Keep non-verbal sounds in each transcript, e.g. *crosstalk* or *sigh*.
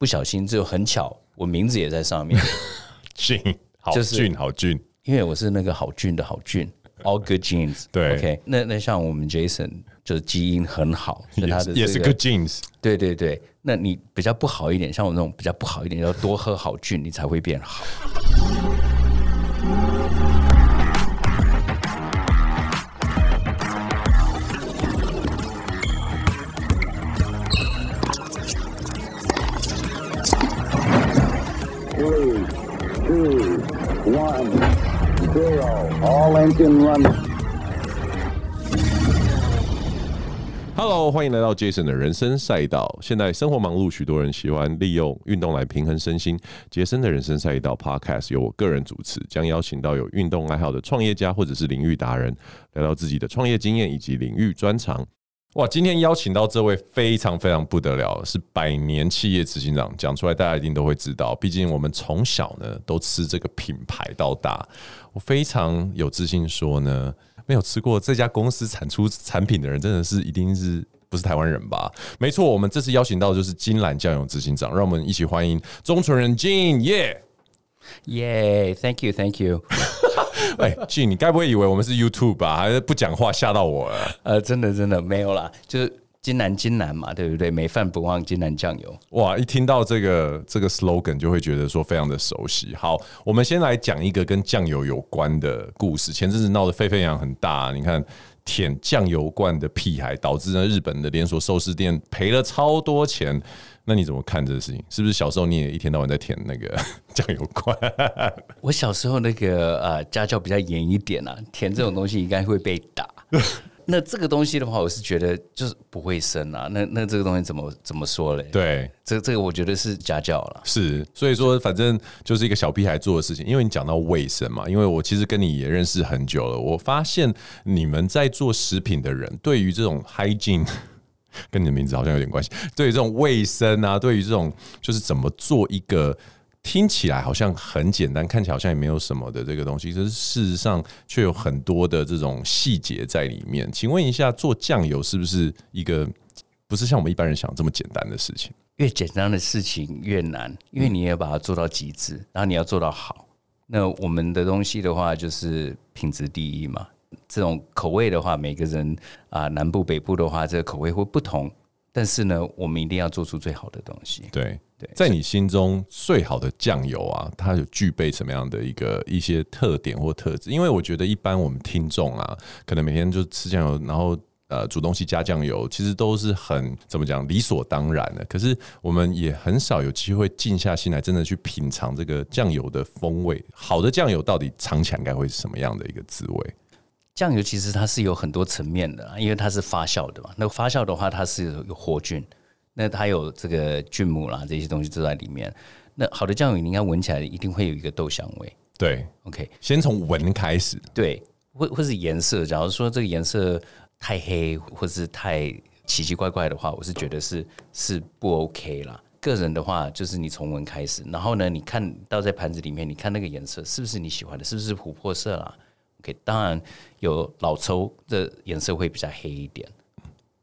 不小心就很巧，我名字也在上面。*laughs* 俊，好就是俊，好俊，因为我是那个好俊的好俊，All good genes。对，OK，那那像我们 Jason 就是基因很好，所以他的、这个、也是 good genes。对对对，那你比较不好一点，像我那种比较不好一点，要多喝好菌，你才会变好。Hello，欢迎来到 Jason 的人生赛道。现在生活忙碌，许多人喜欢利用运动来平衡身心。杰森的人生赛道 Podcast 由我个人主持，将邀请到有运动爱好的创业家或者是领域达人，聊聊自己的创业经验以及领域专长。哇，今天邀请到这位非常非常不得了，是百年企业执行长，讲出来大家一定都会知道。毕竟我们从小呢都吃这个品牌到大，我非常有自信说呢，没有吃过这家公司产出 *laughs* 产品的人，真的是一定是不是台湾人吧？没错，我们这次邀请到的就是金兰酱油执行长，让我们一起欢迎中纯仁 Gene 耶耶，Thank you，Thank you。*laughs* 哎，Gene，你该不会以为我们是 YouTube 吧？还是不讲话吓到我了？呃，真的真的没有啦，就是金南金南嘛，对不对？没饭不忘金南酱油。哇，一听到这个这个 slogan 就会觉得说非常的熟悉。好，我们先来讲一个跟酱油有关的故事。前阵子闹得沸沸扬扬很大，你看舔酱油罐的屁孩，导致呢日本的连锁寿司店赔了超多钱。那你怎么看这个事情？是不是小时候你也一天到晚在舔那个 *laughs* 酱油罐？我小时候那个呃家教比较严一点啊，舔这种东西应该会被打。*laughs* 那这个东西的话，我是觉得就是不卫生啊。那那这个东西怎么怎么说嘞？对，这这个我觉得是家教了。是，所以说反正就是一个小屁孩做的事情。因为你讲到卫生嘛，因为我其实跟你也认识很久了，我发现你们在做食品的人，对于这种 hygiene。*laughs* 跟你的名字好像有点关系。对于这种卫生啊，对于这种就是怎么做一个听起来好像很简单，看起来好像也没有什么的这个东西，可是事实上却有很多的这种细节在里面。请问一下，做酱油是不是一个不是像我们一般人想这么简单的事情？越简单的事情越难，因为你也把它做到极致，然后你要做到好。那我们的东西的话，就是品质第一嘛。这种口味的话，每个人啊，南部北部的话，这个口味会不同。但是呢，我们一定要做出最好的东西。对对，在你心中最好的酱油啊，它有具备什么样的一个一些特点或特质？因为我觉得一般我们听众啊，可能每天就吃酱油，然后呃煮东西加酱油，其实都是很怎么讲理所当然的。可是我们也很少有机会静下心来，真的去品尝这个酱油的风味。好的酱油到底尝起来应该会是什么样的一个滋味？酱油其实它是有很多层面的，因为它是发酵的嘛。那发酵的话，它是有活菌，那它有这个菌母啦，这些东西都在里面。那好的酱油，你应该闻起来一定会有一个豆香味。对，OK，先从闻开始。对，或或是颜色，假如说这个颜色太黑，或是太奇奇怪怪的话，我是觉得是是不 OK 啦。个人的话，就是你从闻开始，然后呢，你看倒在盘子里面，你看那个颜色是不是你喜欢的，是不是琥珀色啦？OK，当然有老抽的颜色会比较黑一点。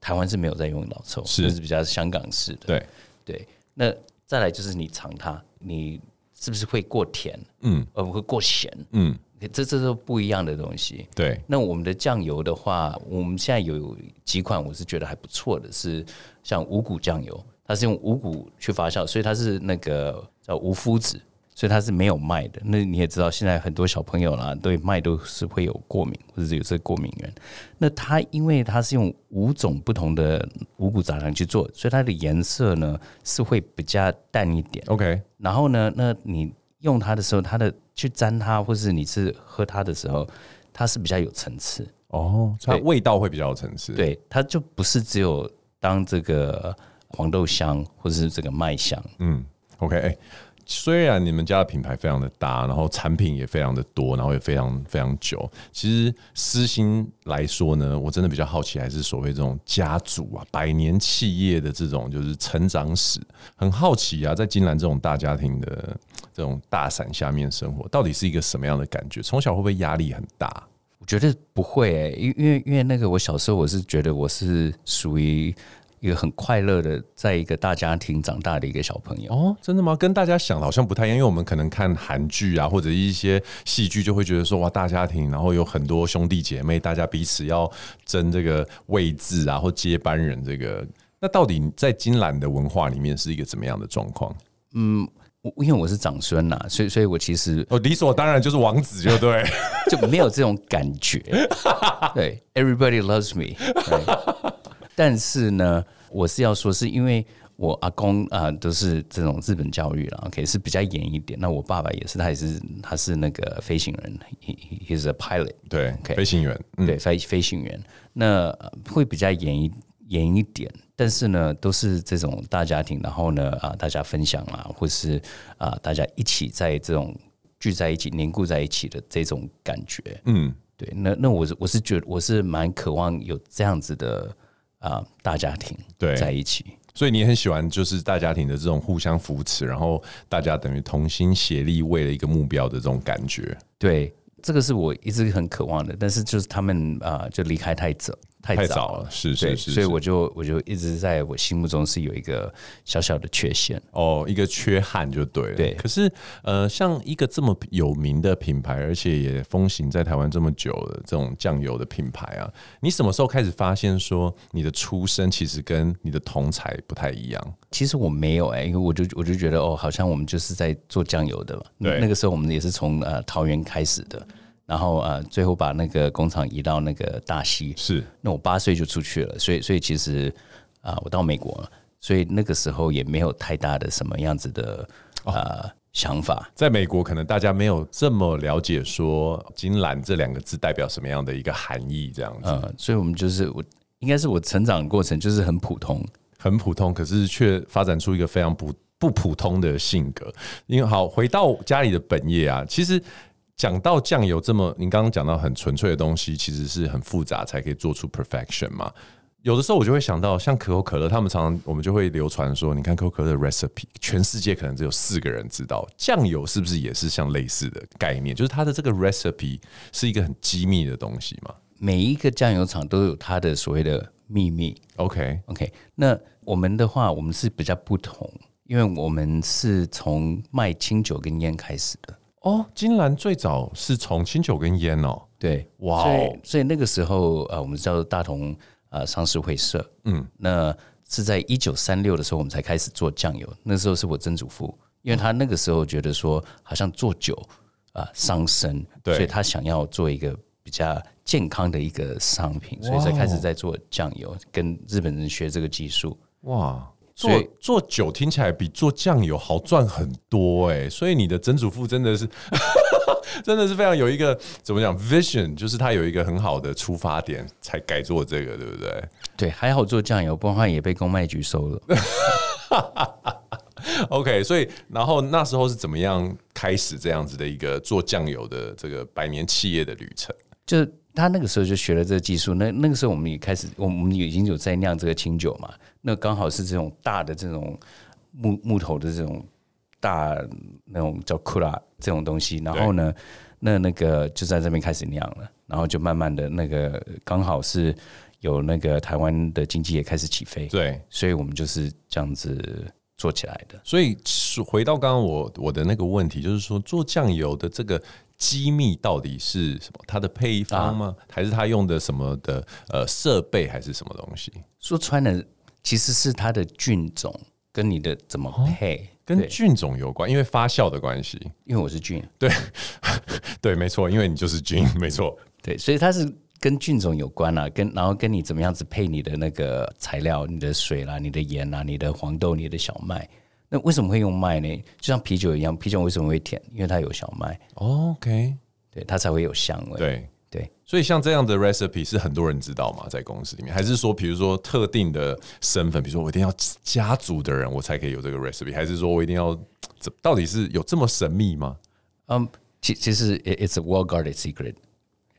台湾是没有在用老抽，是，是比较香港式的。对对，那再来就是你尝它，你是不是会过甜？嗯，而不会过咸？嗯，这这都不一样的东西。对，那我们的酱油的话，我们现在有几款我是觉得还不错的，是像五谷酱油，它是用五谷去发酵，所以它是那个叫无麸质。所以它是没有麦的。那你也知道，现在很多小朋友啦，对麦都是会有过敏，或者是有这个过敏源。那它因为它是用五种不同的五谷杂粮去做，所以它的颜色呢是会比较淡一点。OK，然后呢，那你用它的时候，它的去沾它，或是你是喝它的时候，它是比较有层次。哦，它味道会比较有层次。对，它就不是只有当这个黄豆香，或者是这个麦香。嗯，OK，欸虽然你们家的品牌非常的大，然后产品也非常的多，然后也非常非常久。其实私心来说呢，我真的比较好奇，还是所谓这种家族啊、百年企业的这种就是成长史，很好奇啊，在金兰这种大家庭的这种大伞下面生活，到底是一个什么样的感觉？从小会不会压力很大？我觉得不会诶、欸，因因为因为那个我小时候我是觉得我是属于一个很快乐的，在一个大家庭长大的一个小朋友。哦，真的吗？跟大家想的好像不太一样，因为我们可能看韩剧啊，或者一些戏剧，就会觉得说哇，大家庭，然后有很多兄弟姐妹，大家彼此要争这个位置啊，或接班人这个。那到底在金兰的文化里面是一个怎么样的状况？嗯。因为我是长孙呐，所以所以我其实哦理所当然就是王子，就对，*laughs* 就没有这种感觉。对，Everybody loves me。但是呢，我是要说，是因为我阿公啊、呃、都是这种日本教育了，OK 是比较严一点。那我爸爸也是，他也是他是那个飞行员，he he's a pilot，对，okay? 飞行员，嗯、对，飞飞行员，那会比较严一严一点。但是呢，都是这种大家庭，然后呢，啊，大家分享啊，或是啊，大家一起在这种聚在一起、凝固在一起的这种感觉，嗯，对。那那我是我是觉得我是蛮渴望有这样子的啊大家庭对在一起，所以你很喜欢就是大家庭的这种互相扶持，然后大家等于同心协力为了一个目标的这种感觉。对，这个是我一直很渴望的，但是就是他们啊，就离开太早。太早了，是是是，所以我就我就一直在我心目中是有一个小小的缺陷哦，一个缺憾就对了。对，可是呃，像一个这么有名的品牌，而且也风行在台湾这么久的这种酱油的品牌啊，你什么时候开始发现说你的出身其实跟你的同才不太一样？其实我没有哎、欸，因为我就我就觉得哦，好像我们就是在做酱油的嘛。对，那个时候我们也是从呃桃园开始的。然后呃，最后把那个工厂移到那个大溪。是，那我八岁就出去了，所以所以其实啊，我到美国了，所以那个时候也没有太大的什么样子的啊、哦、想法。在美国，可能大家没有这么了解说“金兰”这两个字代表什么样的一个含义，这样子。嗯，所以我们就是我应该是我成长的过程就是很普通，很普通，可是却发展出一个非常不不普通的性格。因为好回到家里的本业啊，其实。讲到酱油这么，您刚刚讲到很纯粹的东西，其实是很复杂才可以做出 perfection 嘛。有的时候我就会想到，像可口可乐，他们常常我们就会流传说，你看可口可乐的 recipe，全世界可能只有四个人知道。酱油是不是也是像类似的概念？就是它的这个 recipe 是一个很机密的东西嘛？每一个酱油厂都有它的所谓的秘密。OK OK，那我们的话，我们是比较不同，因为我们是从卖清酒跟烟开始的。哦，金兰最早是从清酒跟烟哦，对，哇、哦，所以所以那个时候呃，我们叫做大同呃商事会社，嗯，那是在一九三六的时候，我们才开始做酱油。那时候是我曾祖父，因为他那个时候觉得说，好像做酒啊伤身，对，所以他想要做一个比较健康的一个商品，所以才开始在做酱油，跟日本人学这个技术，哇。做做酒听起来比做酱油好赚很多哎、欸，所以你的曾祖父真的是，*laughs* 真的是非常有一个怎么讲 vision，就是他有一个很好的出发点才改做这个，对不对？对，还好做酱油，不然的话也被公卖局收了。*laughs* OK，所以然后那时候是怎么样开始这样子的一个做酱油的这个百年企业的旅程？就他那个时候就学了这个技术，那那个时候我们也开始，我们已经有在酿这个清酒嘛。那刚好是这种大的这种木木头的这种大那种叫库拉这种东西，然后呢，那那个就在这边开始酿了，然后就慢慢的那个刚好是有那个台湾的经济也开始起飞，对，所以我们就是这样子做起来的。所以回到刚刚我我的那个问题，就是说做酱油的这个。机密到底是什么？它的配方吗？啊、还是它用的什么的呃设备，还是什么东西？说穿了，其实是它的菌种跟你的怎么配，哦、跟菌种有关，因为发酵的关系。因为我是菌，对 *laughs* 对，没错，因为你就是菌，*laughs* 没错，对，所以它是跟菌种有关啊，跟然后跟你怎么样子配你的那个材料，你的水啦，你的盐啦，你的黄豆，你的小麦。那为什么会用麦呢？就像啤酒一样，啤酒为什么会甜？因为它有小麦。OK，对，它才会有香味。对对，所以像这样的 recipe 是很多人知道吗？在公司里面，还是说，比如说特定的身份，比如说我一定要家族的人，我才可以有这个 recipe，还是说我一定要？到底是有这么神秘吗？嗯，其其实 it's a well-guarded secret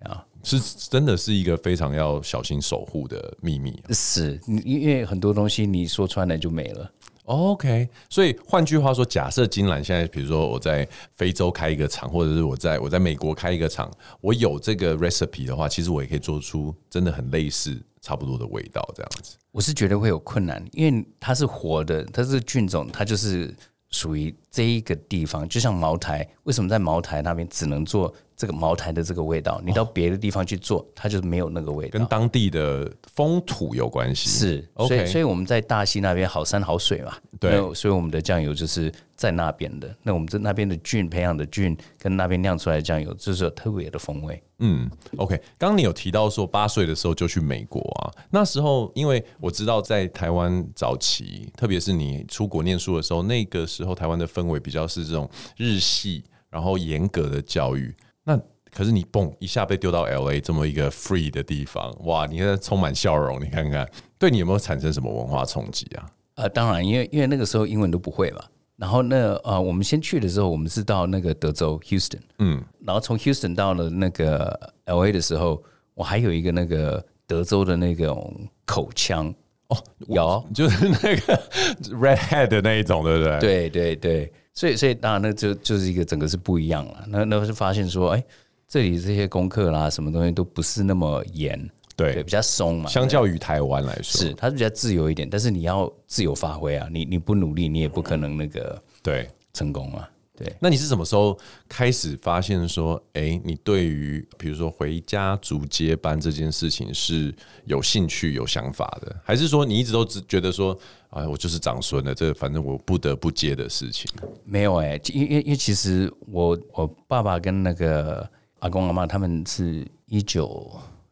啊，是真的是一个非常要小心守护的秘密。是，因为很多东西你说穿了就没了。OK，所以换句话说，假设金兰现在，比如说我在非洲开一个厂，或者是我在我在美国开一个厂，我有这个 recipe 的话，其实我也可以做出真的很类似，差不多的味道这样子。我是觉得会有困难，因为它是活的，它是菌种，它就是属于这一个地方，就像茅台，为什么在茅台那边只能做？这个茅台的这个味道，你到别的地方去做，哦、它就没有那个味道。跟当地的风土有关系。是所以所以我们在大溪那边好山好水嘛，对，所以我们的酱油就是在那边的。那我们在那边的菌培养的菌，跟那边酿出来的酱油，就是有特别的风味。嗯，OK。刚刚你有提到说八岁的时候就去美国啊，那时候因为我知道在台湾早期，特别是你出国念书的时候，那个时候台湾的氛围比较是这种日系，然后严格的教育。那可是你蹦一下被丢到 LA 这么一个 free 的地方，哇！你现在充满笑容，你看看，对你有没有产生什么文化冲击啊？呃，当然，因为因为那个时候英文都不会嘛。然后那呃，我们先去的时候，我们是到那个德州 Houston，嗯，然后从 Houston 到了那个 LA 的时候，我还有一个那个德州的那种口腔哦，有，就是那个 *laughs* redhead 的那一种，对不对？对对对。所以，所以当然，那就就是一个整个是不一样了。那那是发现说，哎，这里这些功课啦，什么东西都不是那么严，对，对，比较松嘛。相较于台湾来说，是它是比较自由一点，但是你要自由发挥啊，你你不努力，你也不可能那个对成功啊。对，那你是什么时候开始发现说，哎，你对于比如说回家族接班这件事情是有兴趣、有想法的，还是说你一直都只觉得说，哎，我就是长孙了，这反正我不得不接的事情？没有哎，因因因为其实我我爸爸跟那个阿公阿妈他们是一九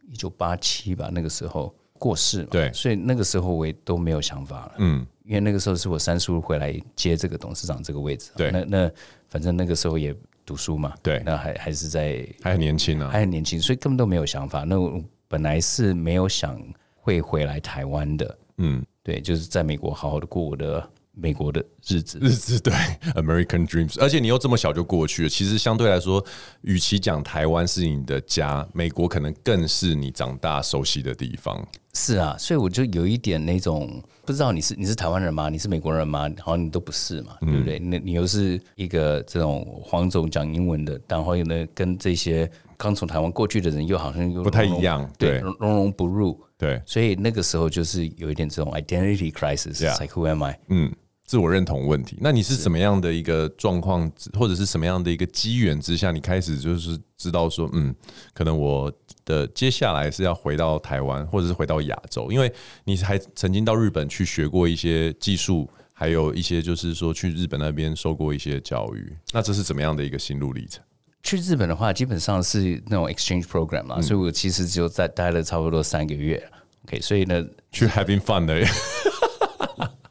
一九八七吧，那个时候过世嘛，对，所以那个时候我也都没有想法了，嗯。因为那个时候是我三叔回来接这个董事长这个位置，对，那那反正那个时候也读书嘛，对，那还还是在还很年轻啊，还很年轻，所以根本都没有想法。那我本来是没有想会回来台湾的，嗯，对，就是在美国好好的过我的。美国的日子，日子对，*laughs* American Dreams，而且你又这么小就过去了。其实相对来说，与其讲台湾是你的家，美国可能更是你长大熟悉的地方。是啊，所以我就有一点那种不知道你是你是台湾人吗？你是美国人吗？好像你都不是嘛，对不对？那、嗯、你又是一个这种黄种讲英文的，然后呢，跟这些刚从台湾过去的人又好像又不太一样，对，融融不入，对。所以那个时候就是有一点这种 identity crisis，like who am I？嗯。自我认同问题，那你是怎么样的一个状况，或者是什么样的一个机缘之下，你开始就是知道说，嗯，可能我的接下来是要回到台湾，或者是回到亚洲，因为你还曾经到日本去学过一些技术，还有一些就是说去日本那边受过一些教育，那这是怎么样的一个心路历程？去日本的话，基本上是那种 exchange program 嘛，所以我其实只有在待了差不多三个月，OK，所以呢，去 having fun 的。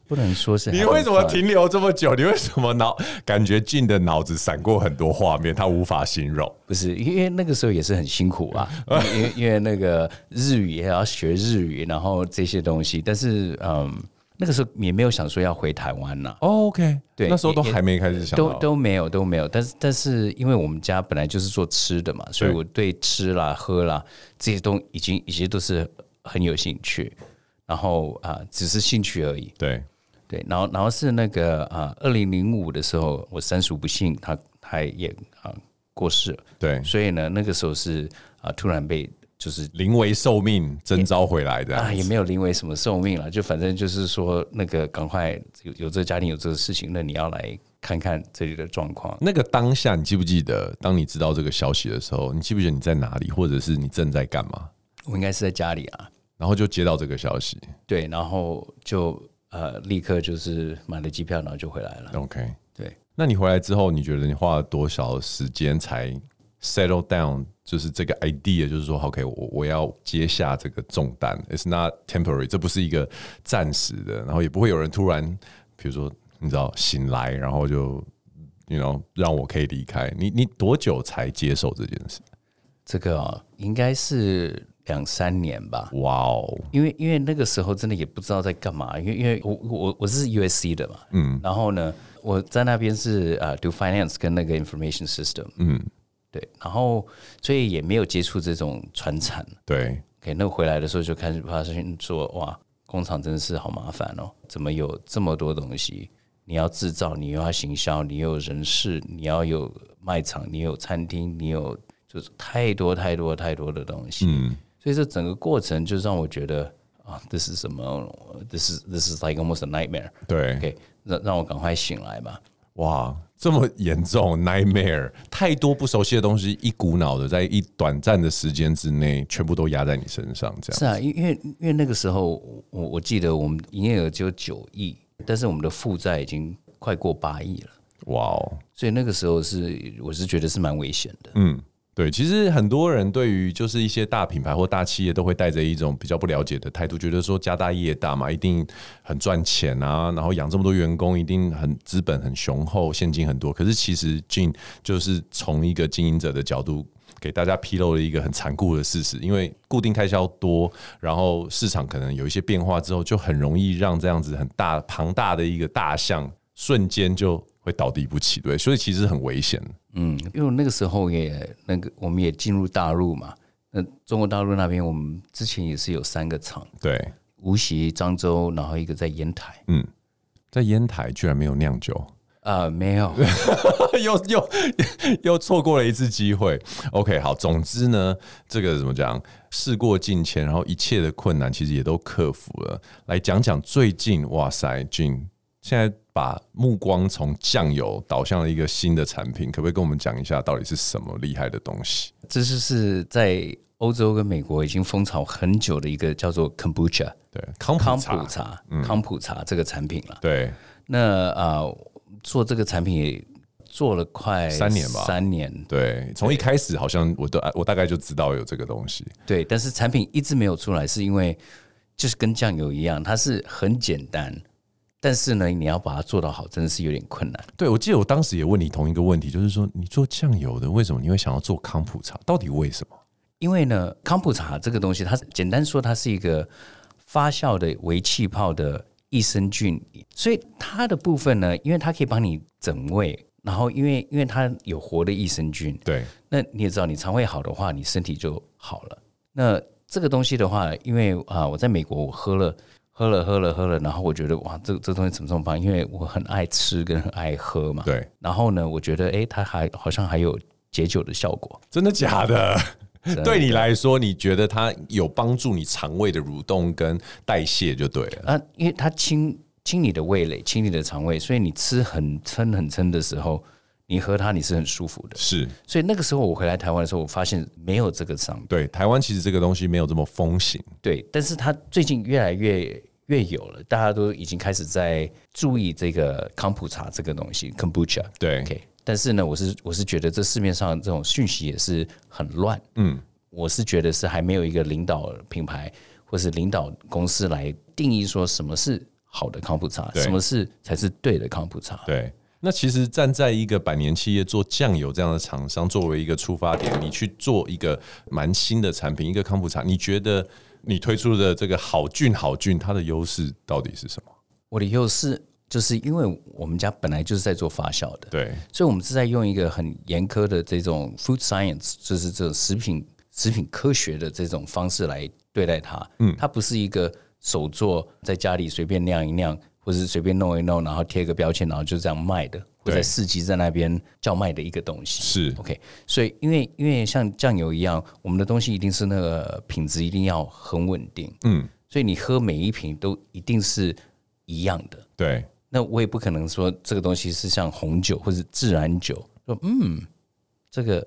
不能说是。你为什么停留这么久？你为什么脑感觉进的脑子闪过很多画面，他无法形容？不是，因为那个时候也是很辛苦啊，*laughs* 因为因为那个日语也要学日语，然后这些东西。但是嗯，那个时候也没有想说要回台湾呐。Oh, OK，对，那时候都还没开始想，都都没有都没有。但是但是，因为我们家本来就是做吃的嘛，所以我对吃啦、喝啦这些东已经已经都是很有兴趣。然后啊，只是兴趣而已。对。对，然后然后是那个啊，二零零五的时候，我三叔不幸，他他也啊过世了。对，所以呢，那个时候是啊，突然被就是临危受命征召回来的啊，也没有临危什么受命了，就反正就是说那个赶快有有这个家庭有这个事情，那你要来看看这里的状况。那个当下，你记不记得，当你知道这个消息的时候，你记不记得你在哪里，或者是你正在干嘛？我应该是在家里啊，然后就接到这个消息，对，然后就。呃，立刻就是买了机票，然后就回来了。OK，对。那你回来之后，你觉得你花了多少时间才 settle down？就是这个 idea，就是说，OK，我我要接下这个重担。It's not temporary，这不是一个暂时的，然后也不会有人突然，比如说，你知道，醒来，然后就，you know，让我可以离开。你你多久才接受这件事？这个啊，应该是。两三年吧，哇哦！因为因为那个时候真的也不知道在干嘛，因为因为我我我是 USC 的嘛，嗯，然后呢，我在那边是呃 do finance 跟那个 information system，嗯，对，然后所以也没有接触这种传产，对，OK，那回来的时候就开始发现说，哇，工厂真的是好麻烦哦，怎么有这么多东西？你要制造，你又要行销，你又有人事，你要有卖场，你有餐厅，你有就是太多太多太多的东西，嗯。所以这整个过程就让我觉得啊，这是什么？这是这是 like almost a nightmare。对，OK，让让我赶快醒来吧。哇，这么严重，nightmare，太多不熟悉的东西，一股脑的在一短暂的时间之内，全部都压在你身上，这样。是啊，因因为因为那个时候，我我记得我们营业额只有九亿，但是我们的负债已经快过八亿了。哇哦，所以那个时候是，我是觉得是蛮危险的。嗯。对，其实很多人对于就是一些大品牌或大企业都会带着一种比较不了解的态度，觉得说家大业大嘛，一定很赚钱啊，然后养这么多员工，一定很资本很雄厚，现金很多。可是其实进就是从一个经营者的角度给大家披露了一个很残酷的事实，因为固定开销多，然后市场可能有一些变化之后，就很容易让这样子很大庞大的一个大象瞬间就。会倒地不起，对，所以其实很危险。嗯，因为那个时候也那个，我们也进入大陆嘛。那中国大陆那边，我们之前也是有三个厂，对，无锡、漳州，然后一个在烟台。嗯，在烟台居然没有酿酒啊、呃？没有，*laughs* 又又又错过了一次机会。OK，好，总之呢，这个怎么讲？事过境迁，然后一切的困难其实也都克服了。来讲讲最近，哇塞，Gene 现在。把目光从酱油导向了一个新的产品，可不可以跟我们讲一下到底是什么厉害的东西？这就是在欧洲跟美国已经风潮很久的一个叫做 Kombucha，对，康普茶，康普茶这个产品了。对，那啊、呃，做这个产品也做了快三年吧，三年。对，从一开始好像我都我大概就知道有这个东西。对，但是产品一直没有出来，是因为就是跟酱油一样，它是很简单。但是呢，你要把它做到好，真的是有点困难。对，我记得我当时也问你同一个问题，就是说你做酱油的，为什么你会想要做康普茶？到底为什么？因为呢，康普茶这个东西，它简单说，它是一个发酵的微气泡的益生菌，所以它的部分呢，因为它可以帮你整胃，然后因为因为它有活的益生菌，对，那你也知道，你肠胃好的话，你身体就好了。那这个东西的话，因为啊，我在美国我喝了。喝了喝了喝了，然后我觉得哇，这这东西怎么这么棒？因为我很爱吃跟很爱喝嘛。对。然后呢，我觉得哎，它还好像还有解酒的效果。真的假 *laughs* 的？对你来说，你觉得它有帮助你肠胃的蠕动跟代谢就对了。啊，因为它清清你的味蕾，清你的肠胃，所以你吃很撑很撑的时候，你喝它你是很舒服的。是。所以那个时候我回来台湾的时候，我发现没有这个商品。对，台湾其实这个东西没有这么风行。对，但是它最近越来越。越有了，大家都已经开始在注意这个康普茶这个东西，Kombucha。对，OK。但是呢，我是我是觉得这市面上这种讯息也是很乱。嗯，我是觉得是还没有一个领导品牌或是领导公司来定义说什么是好的康普茶，什么是才是对的康普茶。对，那其实站在一个百年企业做酱油这样的厂商作为一个出发点，你去做一个蛮新的产品，一个康普茶，你觉得？你推出的这个好菌好菌，它的优势到底是什么？我的优势就是因为我们家本来就是在做发酵的，对，所以我们是在用一个很严苛的这种 food science，就是这种食品食品科学的这种方式来对待它。嗯，它不是一个手做在家里随便酿一酿，或者是随便弄一弄，然后贴个标签，然后就这样卖的。或在市集在那边叫卖的一个东西是 OK，所以因为因为像酱油一样，我们的东西一定是那个品质一定要很稳定，嗯，所以你喝每一瓶都一定是一样的，对。那我也不可能说这个东西是像红酒或者自然酒，说嗯，这个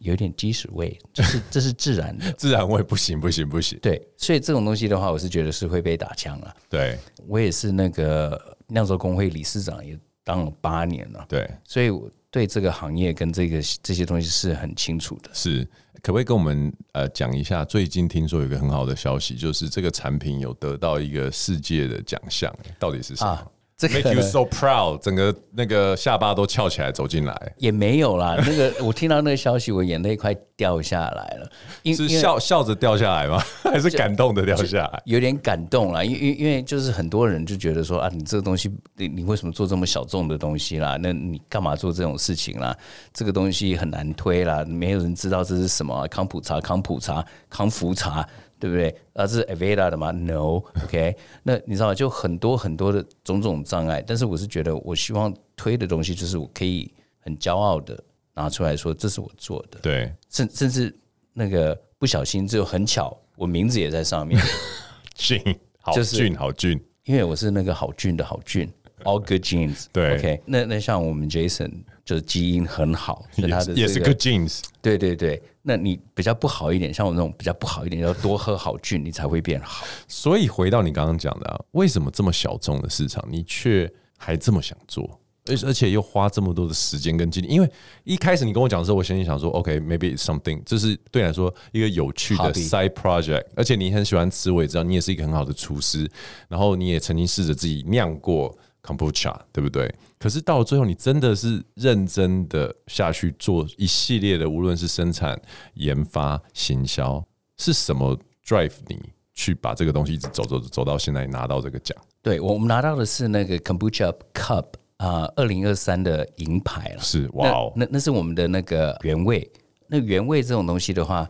有点鸡屎味，这是 *laughs* 这是自然的，自然味不行不行不行。对，所以这种东西的话，我是觉得是会被打枪了。对，我也是那个酿造工会理事长也。当了八年了，对，所以我对这个行业跟这个这些东西是很清楚的。是，可不可以跟我们呃讲一下？最近听说有一个很好的消息，就是这个产品有得到一个世界的奖项，到底是什么？啊这个 Make you so proud，整个那个下巴都翘起来走进来，也没有啦。那个我听到那个消息，我眼泪快掉下来了。是笑笑着掉下来吗？*laughs* 还是感动的掉下来？有点感动啦，因为因为就是很多人就觉得说啊，你这个东西，你你为什么做这么小众的东西啦？那你干嘛做这种事情啦？这个东西很难推啦，没有人知道这是什么啊，康普茶、康普茶、康福茶。对不对？啊，这是 Aveda 的吗？No，OK。那你知道就很多很多的种种障碍。但是我是觉得，我希望推的东西就是我可以很骄傲的拿出来说，这是我做的。对，甚甚至那个不小心就很巧，我名字也在上面。*laughs* 俊，好就是俊，好俊。因为我是那个好俊的好俊，all good jeans。对，OK，那那像我们 Jason 就是基因很好，*laughs* 也是 good genes。对对对，那你比较不好一点，像我那种比较不好一点，要多喝好菌，你才会变好。*laughs* 所以回到你刚刚讲的、啊，为什么这么小众的市场，你却还这么想做？而而且又花这么多的时间跟精力，因为一开始你跟我讲的时候，我心里想说，OK，maybe、okay, it's something，这是对你来说一个有趣的 side project，而且你很喜欢吃，我也知道你也是一个很好的厨师，然后你也曾经试着自己酿过 kombucha，对不对？可是到了最后，你真的是认真的下去做一系列的，无论是生产、研发、行销，是什么 drive 你去把这个东西一直走走走到现在拿到这个奖？对，我们拿到的是那个 kombucha cup。啊，二零二三的银牌了，是哇哦，那那是我们的那个原味。那原味这种东西的话，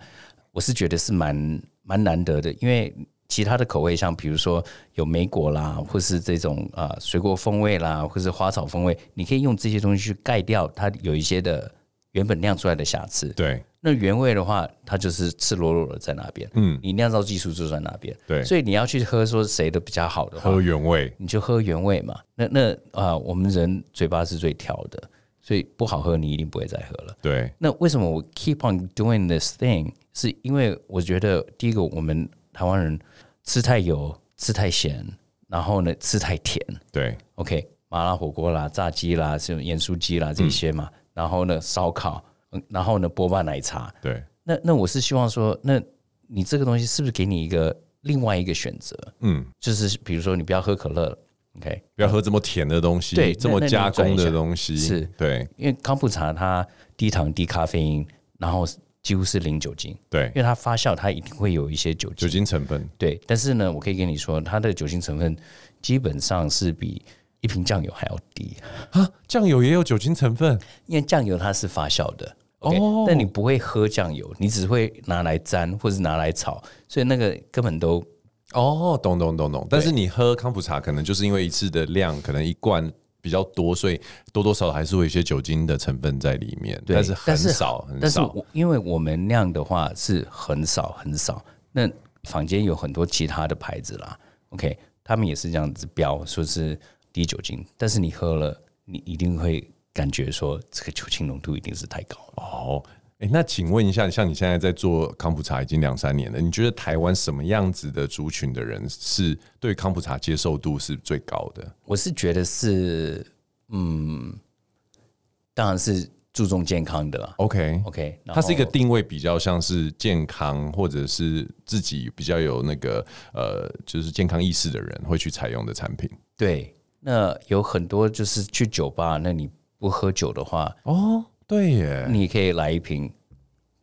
我是觉得是蛮蛮难得的，因为其他的口味，像比如说有莓果啦，或是这种啊水果风味啦，或是花草风味，你可以用这些东西去盖掉它有一些的原本酿出来的瑕疵。对。那原味的话，它就是赤裸裸的在那边。嗯，你酿造技术就在那边。对，所以你要去喝说谁的比较好的话，喝原味，你就喝原味嘛。那那啊，我们人嘴巴是最挑的，所以不好喝你一定不会再喝了。对。那为什么我 keep on doing this thing？是因为我觉得第一个，我们台湾人吃太油、吃太咸，然后呢吃太甜。对。OK，麻辣火锅啦、炸鸡啦、这种盐酥鸡啦这些嘛，嗯、然后呢烧烤。然后呢，波霸奶茶。对，那那我是希望说，那你这个东西是不是给你一个另外一个选择？嗯，就是比如说你不要喝可乐，OK，不要喝这么甜的东西，对，这么加工的东西，是对，因为康普茶它低糖低咖啡因，然后几乎是零酒精，对，因为它发酵它一定会有一些酒精。酒精成分，对，但是呢，我可以跟你说，它的酒精成分基本上是比一瓶酱油还要低。啊，酱油也有酒精成分，因为酱油它是发酵的。Okay, 哦，但你不会喝酱油，你只会拿来沾或是拿来炒，所以那个根本都哦，懂懂懂懂。但是你喝康普茶，可能就是因为一次的量可能一罐比较多，所以多多少少还是会有一些酒精的成分在里面。但是很少很少。但是因为我们量的话是很少很少，那坊间有很多其他的牌子啦，OK，他们也是这样子标说是低酒精，但是你喝了，你一定会。感觉说这个酒精浓度一定是太高了哦。哎，那请问一下，像你现在在做康普茶已经两三年了，你觉得台湾什么样子的族群的人是对康普茶接受度是最高的？我是觉得是，嗯，当然是注重健康的。OK OK，它是一个定位比较像是健康，或者是自己比较有那个呃，就是健康意识的人会去采用的产品。对，那有很多就是去酒吧，那你。不喝酒的话，哦，对耶，你可以来一瓶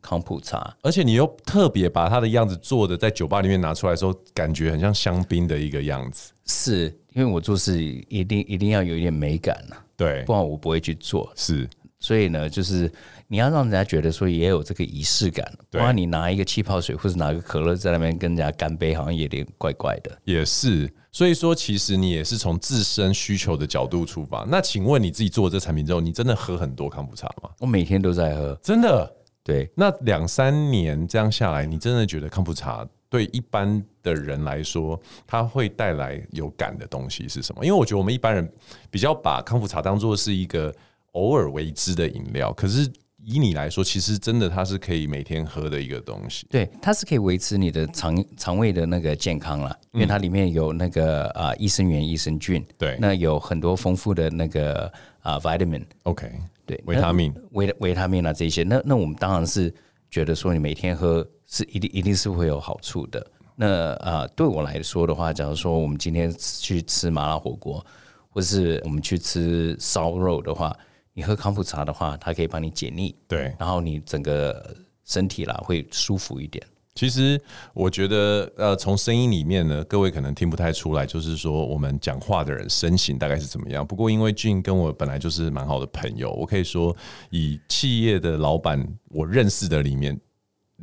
康普茶，而且你又特别把它的样子做的在酒吧里面拿出来的时候，感觉很像香槟的一个样子。是因为我做事一定一定要有一点美感呐，对，不然我不会去做。是，所以呢，就是你要让人家觉得说也有这个仪式感，不然你拿一个气泡水或者拿个可乐在那边跟人家干杯，好像有点怪怪的。也是。所以说，其实你也是从自身需求的角度出发。那请问你自己做了这产品之后，你真的喝很多康普茶吗？我每天都在喝，真的。对，那两三年这样下来，你真的觉得康普茶对一般的人来说，它会带来有感的东西是什么？因为我觉得我们一般人比较把康普茶当做是一个偶尔为之的饮料，可是。以你来说，其实真的它是可以每天喝的一个东西。对，它是可以维持你的肠肠胃的那个健康了，因为它里面有那个啊益生元、益生菌。对，那有很多丰富的那个啊 vitamin。OK，对，维他命、维维他命啊这些。那那我们当然是觉得说，你每天喝是一定一定是会有好处的。那啊，对我来说的话，假如说我们今天去吃麻辣火锅，或是我们去吃烧肉的话。你喝康普茶的话，它可以帮你解腻，对，然后你整个身体啦会舒服一点。其实我觉得，呃，从声音里面呢，各位可能听不太出来，就是说我们讲话的人身形大概是怎么样。不过因为俊跟我本来就是蛮好的朋友，我可以说以企业的老板我认识的里面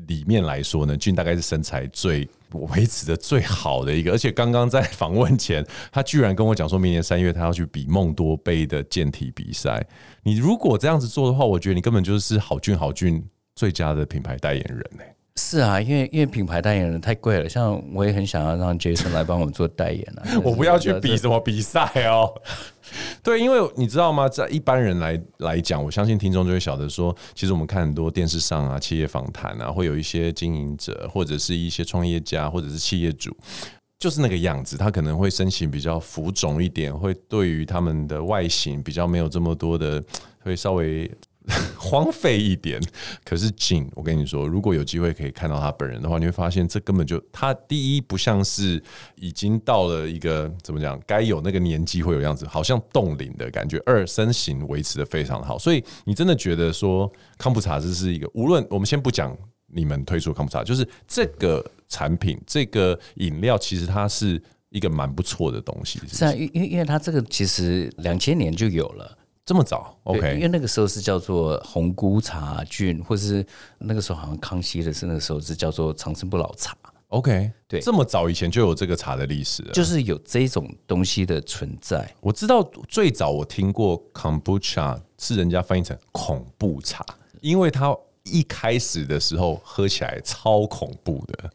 里面来说呢，俊大概是身材最。维持的最好的一个，而且刚刚在访问前，他居然跟我讲说，明年三月他要去比梦多杯的健体比赛。你如果这样子做的话，我觉得你根本就是好俊好俊最佳的品牌代言人呢、欸。是啊，因为因为品牌代言人太贵了，像我也很想要让 Jason 来帮我们做代言啊。*laughs* 我不要去比什么比赛哦。*laughs* 对，因为你知道吗？在一般人来来讲，我相信听众就会晓得说，其实我们看很多电视上啊，企业访谈啊，会有一些经营者或者是一些创业家或者是企业主，就是那个样子，他可能会身形比较浮肿一点，会对于他们的外形比较没有这么多的，会稍微。*laughs* 荒废一点，可是 Gene，我跟你说，如果有机会可以看到他本人的话，你会发现这根本就他第一不像是已经到了一个怎么讲该有那个年纪会有样子，好像冻龄的感觉。二身形维持得非常好，所以你真的觉得说康普茶这是一个，无论我们先不讲你们推出的康普茶，就是这个产品这个饮料，其实它是一个蛮不错的东西是是。是啊，因因因为它这个其实两千年就有了。这么早？OK，因为那个时候是叫做红菇茶菌，或是那个时候好像康熙的是那个时候是叫做长生不老茶。OK，对，这么早以前就有这个茶的历史了，就是有这种东西的存在。我知道最早我听过 Kombucha 是人家翻译成恐怖茶，因为它一开始的时候喝起来超恐怖的。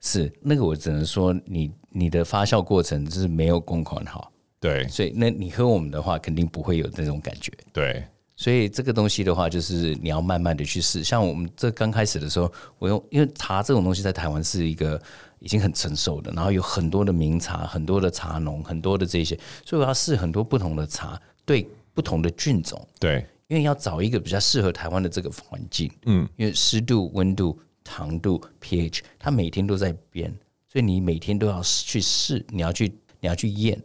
是那个，我只能说你你的发酵过程就是没有公款好。对，所以那你喝我们的话，肯定不会有那种感觉。对，所以这个东西的话，就是你要慢慢的去试。像我们这刚开始的时候，我用因为茶这种东西在台湾是一个已经很成熟的，然后有很多的名茶，很多的茶农，很多的这些，所以我要试很多不同的茶，对不同的菌种。对，因为要找一个比较适合台湾的这个环境。嗯，因为湿度、温度、糖度、pH，它每天都在变，所以你每天都要去试，你要去，你要去验。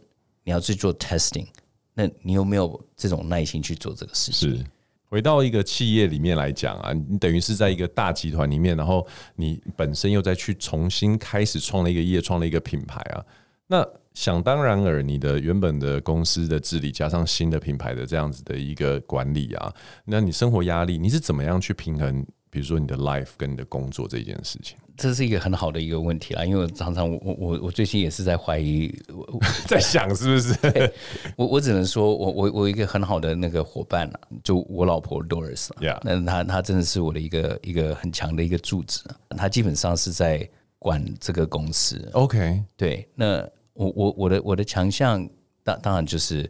你要去做 testing，那你有没有这种耐心去做这个事情？是回到一个企业里面来讲啊，你等于是在一个大集团里面，然后你本身又再去重新开始创了一个业，创了一个品牌啊。那想当然尔，你的原本的公司的治理加上新的品牌的这样子的一个管理啊，那你生活压力你是怎么样去平衡？比如说你的 life 跟你的工作这件事情？这是一个很好的一个问题啦，因为我常常我我我最近也是在怀疑，*laughs* 在想是不是？*laughs* 我我只能说我我我一个很好的那个伙伴啊，就我老婆 Doris，那她她真的是我的一个一个很强的一个柱子，她基本上是在管这个公司。OK，对，那我我我的我的强项当当然就是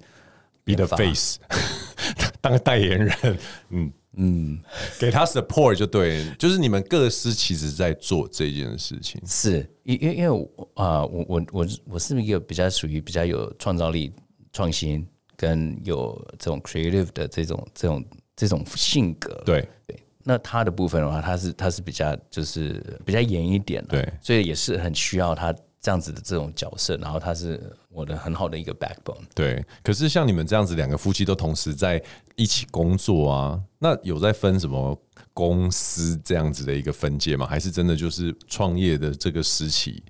be the face，*laughs* 当个代言人，嗯。嗯，给他 support 就对，就是你们各司其职在做这件事情。是，因因因为啊，我我我我是一个比较属于比较有创造力、创新跟有这种 creative 的这种这种这种性格。对对，那他的部分的话，他是他是比较就是比较严一点的，对，所以也是很需要他。这样子的这种角色，然后他是我的很好的一个 backbone。对，可是像你们这样子，两个夫妻都同时在一起工作啊，那有在分什么公司这样子的一个分界吗？还是真的就是创业的这个时期，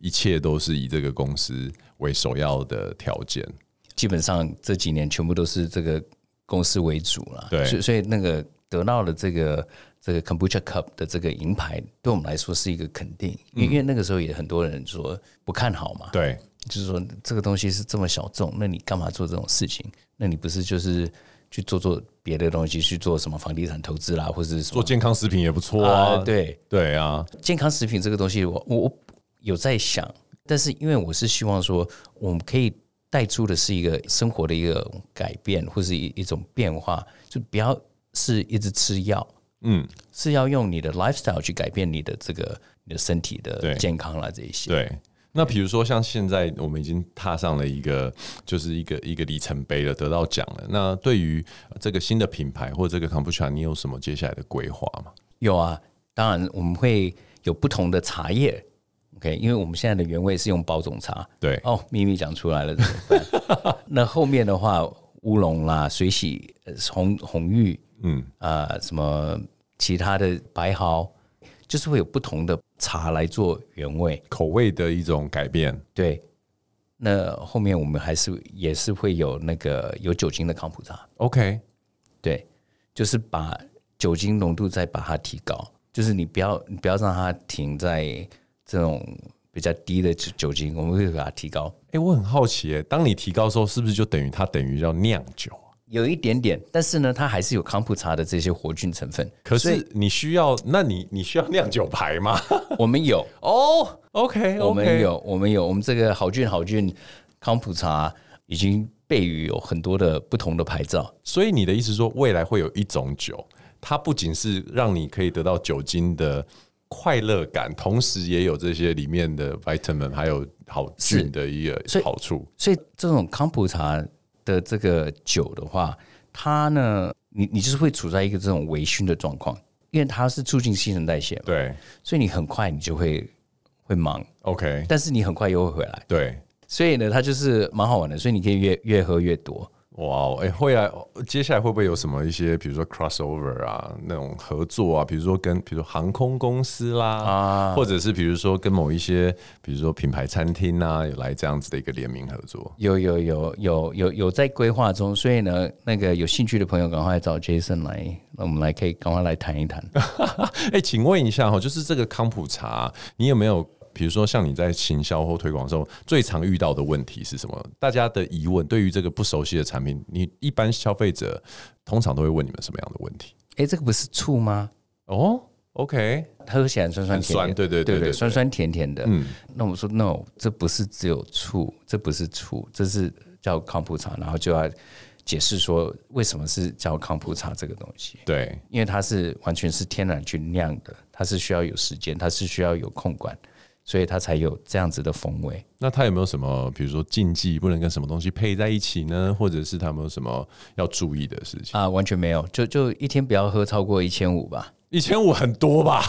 一切都是以这个公司为首要的条件？基本上这几年全部都是这个公司为主了。对，所以所以那个得到了这个。这个 Kombucha Cup 的这个银牌对我们来说是一个肯定，因为因为那个时候也很多人说不看好嘛，对，就是说这个东西是这么小众，那你干嘛做这种事情？那你不是就是去做做别的东西，去做什么房地产投资啦，或者是做健康食品也不错啊？对对啊，健康食品这个东西我，我我有在想，但是因为我是希望说，我们可以带出的是一个生活的一个改变，或是一一种变化，就不要是一直吃药。嗯，是要用你的 lifestyle 去改变你的这个你的身体的健康啦，这一些。对，那比如说像现在我们已经踏上了一个就是一个一个里程碑了，得到奖了。那对于这个新的品牌或者这个 Kombucha，你有什么接下来的规划吗？有啊，当然我们会有不同的茶叶。OK，因为我们现在的原味是用包种茶。对哦，秘密讲出来了怎么办？*laughs* 那后面的话，乌龙啦、水洗、红红玉。嗯啊、呃，什么其他的白毫，就是会有不同的茶来做原味口味的一种改变。对，那后面我们还是也是会有那个有酒精的康普茶。OK，对，就是把酒精浓度再把它提高，就是你不要你不要让它停在这种比较低的酒酒精，我们会把它提高。哎、欸，我很好奇，哎，当你提高的时候，是不是就等于它等于要酿酒？有一点点，但是呢，它还是有康普茶的这些活菌成分。可是你需要，那你你需要酿酒牌吗？*laughs* 我们有哦，OK，我们有，我们有，我们这个好菌好菌康普茶已经被予有很多的不同的牌照。所以你的意思说，未来会有一种酒，它不仅是让你可以得到酒精的快乐感，同时也有这些里面的 vitamin 还有好菌的一个好处。所以，所以这种康普茶。的这个酒的话，它呢，你你就是会处在一个这种微醺的状况，因为它是促进新陈代谢嘛，对，所以你很快你就会会忙，OK，但是你很快又会回来，对，所以呢，它就是蛮好玩的，所以你可以越越喝越多。哇，哎，会啊，接下来会不会有什么一些，比如说 crossover 啊，那种合作啊，比如说跟，比如说航空公司啦，啊，或者是比如说跟某一些，比如说品牌餐厅啊，有来这样子的一个联名合作？有有有有有有在规划中，所以呢，那个有兴趣的朋友赶快找 Jason 来，那我们来可以赶快来谈一谈。*laughs* 哎，请问一下哈，就是这个康普茶，你有没有？比如说，像你在行销或推广的时候，最常遇到的问题是什么？大家的疑问，对于这个不熟悉的产品，你一般消费者通常都会问你们什么样的问题？哎、欸，这个不是醋吗？哦，OK，它喝起来酸酸甜甜，酸，对对对对，对，对，酸酸甜甜的。嗯，那我们说 no，这不是只有醋，这不是醋，这是叫康普茶，然后就要解释说为什么是叫康普茶这个东西。对，因为它是完全是天然去酿的，它是需要有时间，它是需要有控管。所以它才有这样子的风味。那它有没有什么，比如说禁忌，不能跟什么东西配在一起呢？或者是它有没有什么要注意的事情？啊，完全没有，就就一天不要喝超过一千五吧。一千五很多吧？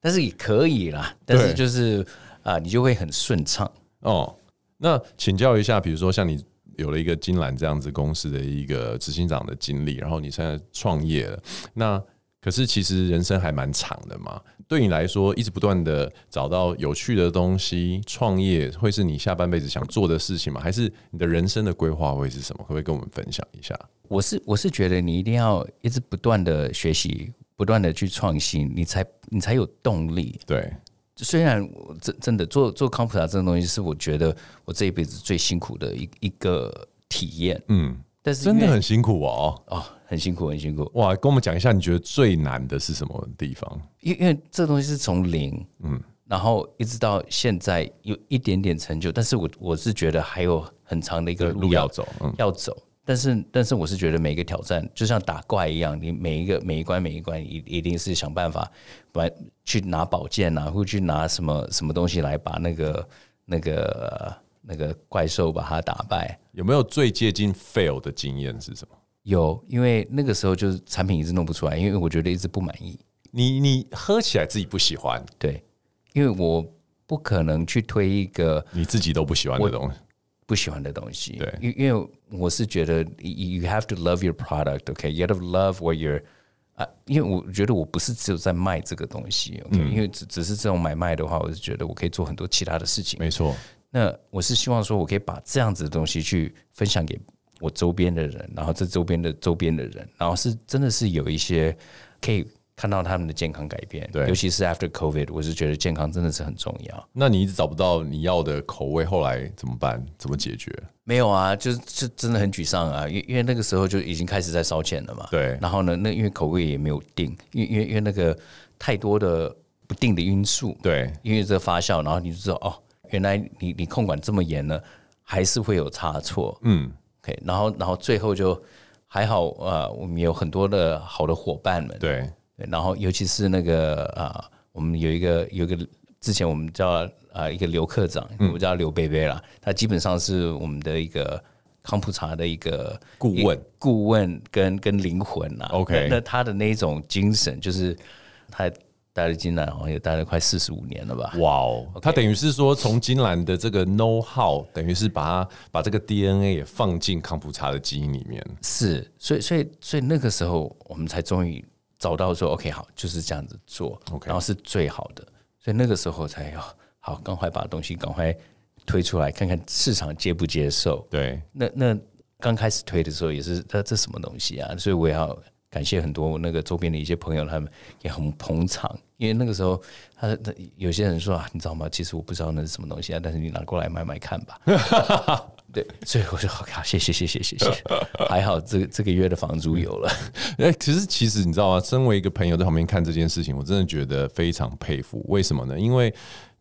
但是也可以啦。但是就是啊，你就会很顺畅哦。那请教一下，比如说像你有了一个金兰这样子公司的一个执行长的经历，然后你现在创业了，那。可是其实人生还蛮长的嘛，对你来说，一直不断的找到有趣的东西，创业会是你下半辈子想做的事情吗？还是你的人生的规划会是什么？可不可以跟我们分享一下？我是我是觉得你一定要一直不断的学习，不断的去创新，你才你才有动力。对，虽然我真真的做做康普茶这种东西是我觉得我这一辈子最辛苦的一一个体验。嗯。但是真的很辛苦哦，哦，很辛苦，很辛苦。哇，跟我们讲一下，你觉得最难的是什么地方？因因为这东西是从零，嗯，然后一直到现在有一点点成就，但是我我是觉得还有很长的一个路要，走，嗯，要走。但是但是我是觉得每一个挑战就像打怪一样，你每一个每一关每一关一一定是想办法，不然去拿宝剑啊，或去拿什么什么东西来把那个那个。那个怪兽把它打败，有没有最接近 fail 的经验是什么？有，因为那个时候就是产品一直弄不出来，因为我觉得一直不满意。你你喝起来自己不喜欢，对，因为我不可能去推一个你自己都不喜欢的东西，不喜欢的东西。对，因因为我是觉得 you have to love your product，OK，you have to love what you're 啊，因为我觉得我不是只有在卖这个东西，OK，因为只只是这种买卖的话，我是觉得我可以做很多其他的事情。没错。那我是希望说，我可以把这样子的东西去分享给我周边的人，然后这周边的周边的人，然后是真的是有一些可以看到他们的健康改变。对，尤其是 after COVID，我是觉得健康真的是很重要。那你一直找不到你要的口味，后来怎么办？怎么解决？没有啊，就是就真的很沮丧啊，因因为那个时候就已经开始在烧钱了嘛。对。然后呢，那因为口味也没有定，因为因为因为那个太多的不定的因素。对。因为这个发酵，然后你就知道哦。原来你你控管这么严呢，还是会有差错。嗯，OK，然后然后最后就还好，呃，我们有很多的好的伙伴们。对，对，然后尤其是那个啊、呃，我们有一个有一个之前我们叫啊、呃、一个刘科长，我们叫刘贝贝啦，他基本上是我们的一个康普茶的一个顾问，顾问跟跟灵魂呐。OK，那，那他的那种精神就是他。待了金兰好像也待了快四十五年了吧？哇哦，他等于是说从金兰的这个 know how，等于是把它把这个 DNA 也放进康普茶的基因里面。是，所以所以所以那个时候我们才终于找到说 OK 好，就是这样子做，OK，然后是最好的。所以那个时候才要好，赶快把东西赶快推出来，看看市场接不接受。对，那那刚开始推的时候也是，这这什么东西啊？所以我也要。感谢很多那个周边的一些朋友，他们也很捧场。因为那个时候，他有些人说啊，你知道吗？其实我不知道那是什么东西啊，但是你拿过来买买看吧。*laughs* 对，所以我说好，谢谢谢谢谢谢，*laughs* 还好这这个月的房租有了。*laughs* 哎，其实其实你知道吗？身为一个朋友在旁边看这件事情，我真的觉得非常佩服。为什么呢？因为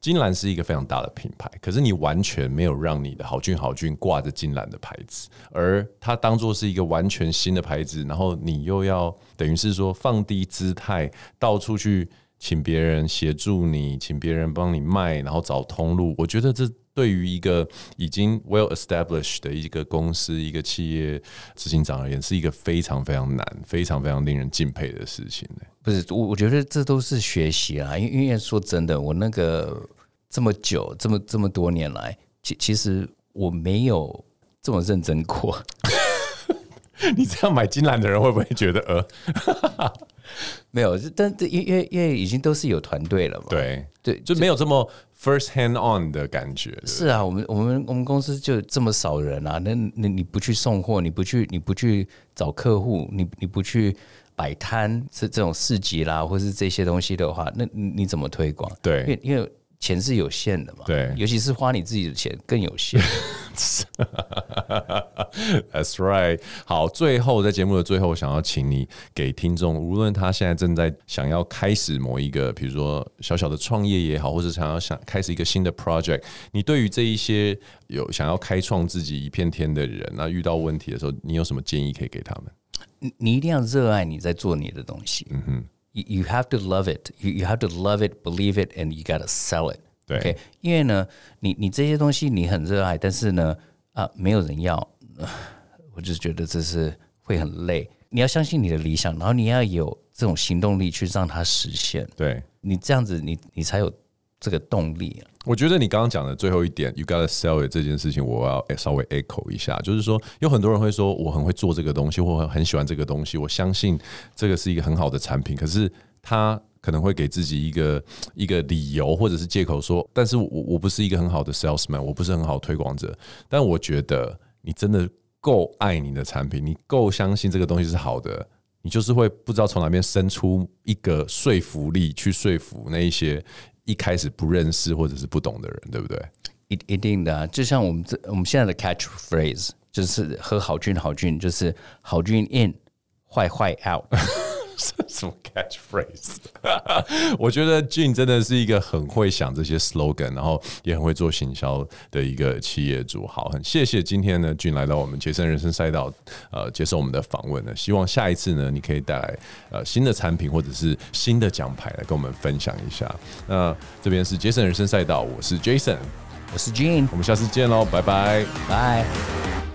金兰是一个非常大的品牌，可是你完全没有让你的好菌好菌挂着金兰的牌子，而它当做是一个完全新的牌子，然后你又要等于是说放低姿态，到处去请别人协助你，请别人帮你卖，然后找通路。我觉得这对于一个已经 well established 的一个公司、一个企业执行长而言，是一个非常非常难、非常非常令人敬佩的事情。不是我，我觉得这都是学习啊。因为因为说真的，我那个这么久、这么这么多年来，其其实我没有这么认真过。*laughs* 你这样买金兰的人会不会觉得呃？*laughs* 没有，但因因为因为已经都是有团队了嘛。对对，就没有这么 first hand on 的感觉。是啊，我们我们我们公司就这么少人啊，那那你不去送货，你不去你不去找客户，你你不去。摆摊这这种市集啦，或是这些东西的话，那你怎么推广？对，因为因为钱是有限的嘛。对，尤其是花你自己的钱更有限。*laughs* That's right。好，最后在节目的最后，想要请你给听众，无论他现在正在想要开始某一个，比如说小小的创业也好，或者想要想开始一个新的 project，你对于这一些有想要开创自己一片天的人，那遇到问题的时候，你有什么建议可以给他们？你一定要热爱你在做你的东西。嗯哼，you you have to love it. You you have to love it, believe it, and you gotta sell it. 对，okay? 因为呢，你你这些东西你很热爱，但是呢，啊，没有人要，我就觉得这是会很累。你要相信你的理想，然后你要有这种行动力去让它实现。对，你这样子你，你你才有这个动力。我觉得你刚刚讲的最后一点，you gotta sell it 这件事情，我要稍微 echo 一下，就是说，有很多人会说我很会做这个东西，或很很喜欢这个东西，我相信这个是一个很好的产品，可是他可能会给自己一个一个理由或者是借口说，但是我我不是一个很好的 salesman，我不是很好推广者。但我觉得你真的够爱你的产品，你够相信这个东西是好的，你就是会不知道从哪边生出一个说服力去说服那一些。一开始不认识或者是不懂的人，对不对？一一定的啊，就像我们这我们现在的 catchphrase 就是和好俊好俊，就是好俊 in，坏坏 out。*laughs* 什么 catchphrase？*laughs* 我觉得俊真的是一个很会想这些 slogan，然后也很会做行销的一个企业主。好，很谢谢今天呢俊来到我们杰森人生赛道，呃，接受我们的访问呢。希望下一次呢，你可以带来呃新的产品或者是新的奖牌来跟我们分享一下。那这边是杰森人生赛道，我是 Jason，我是 Jean，我们下次见喽，拜拜，拜。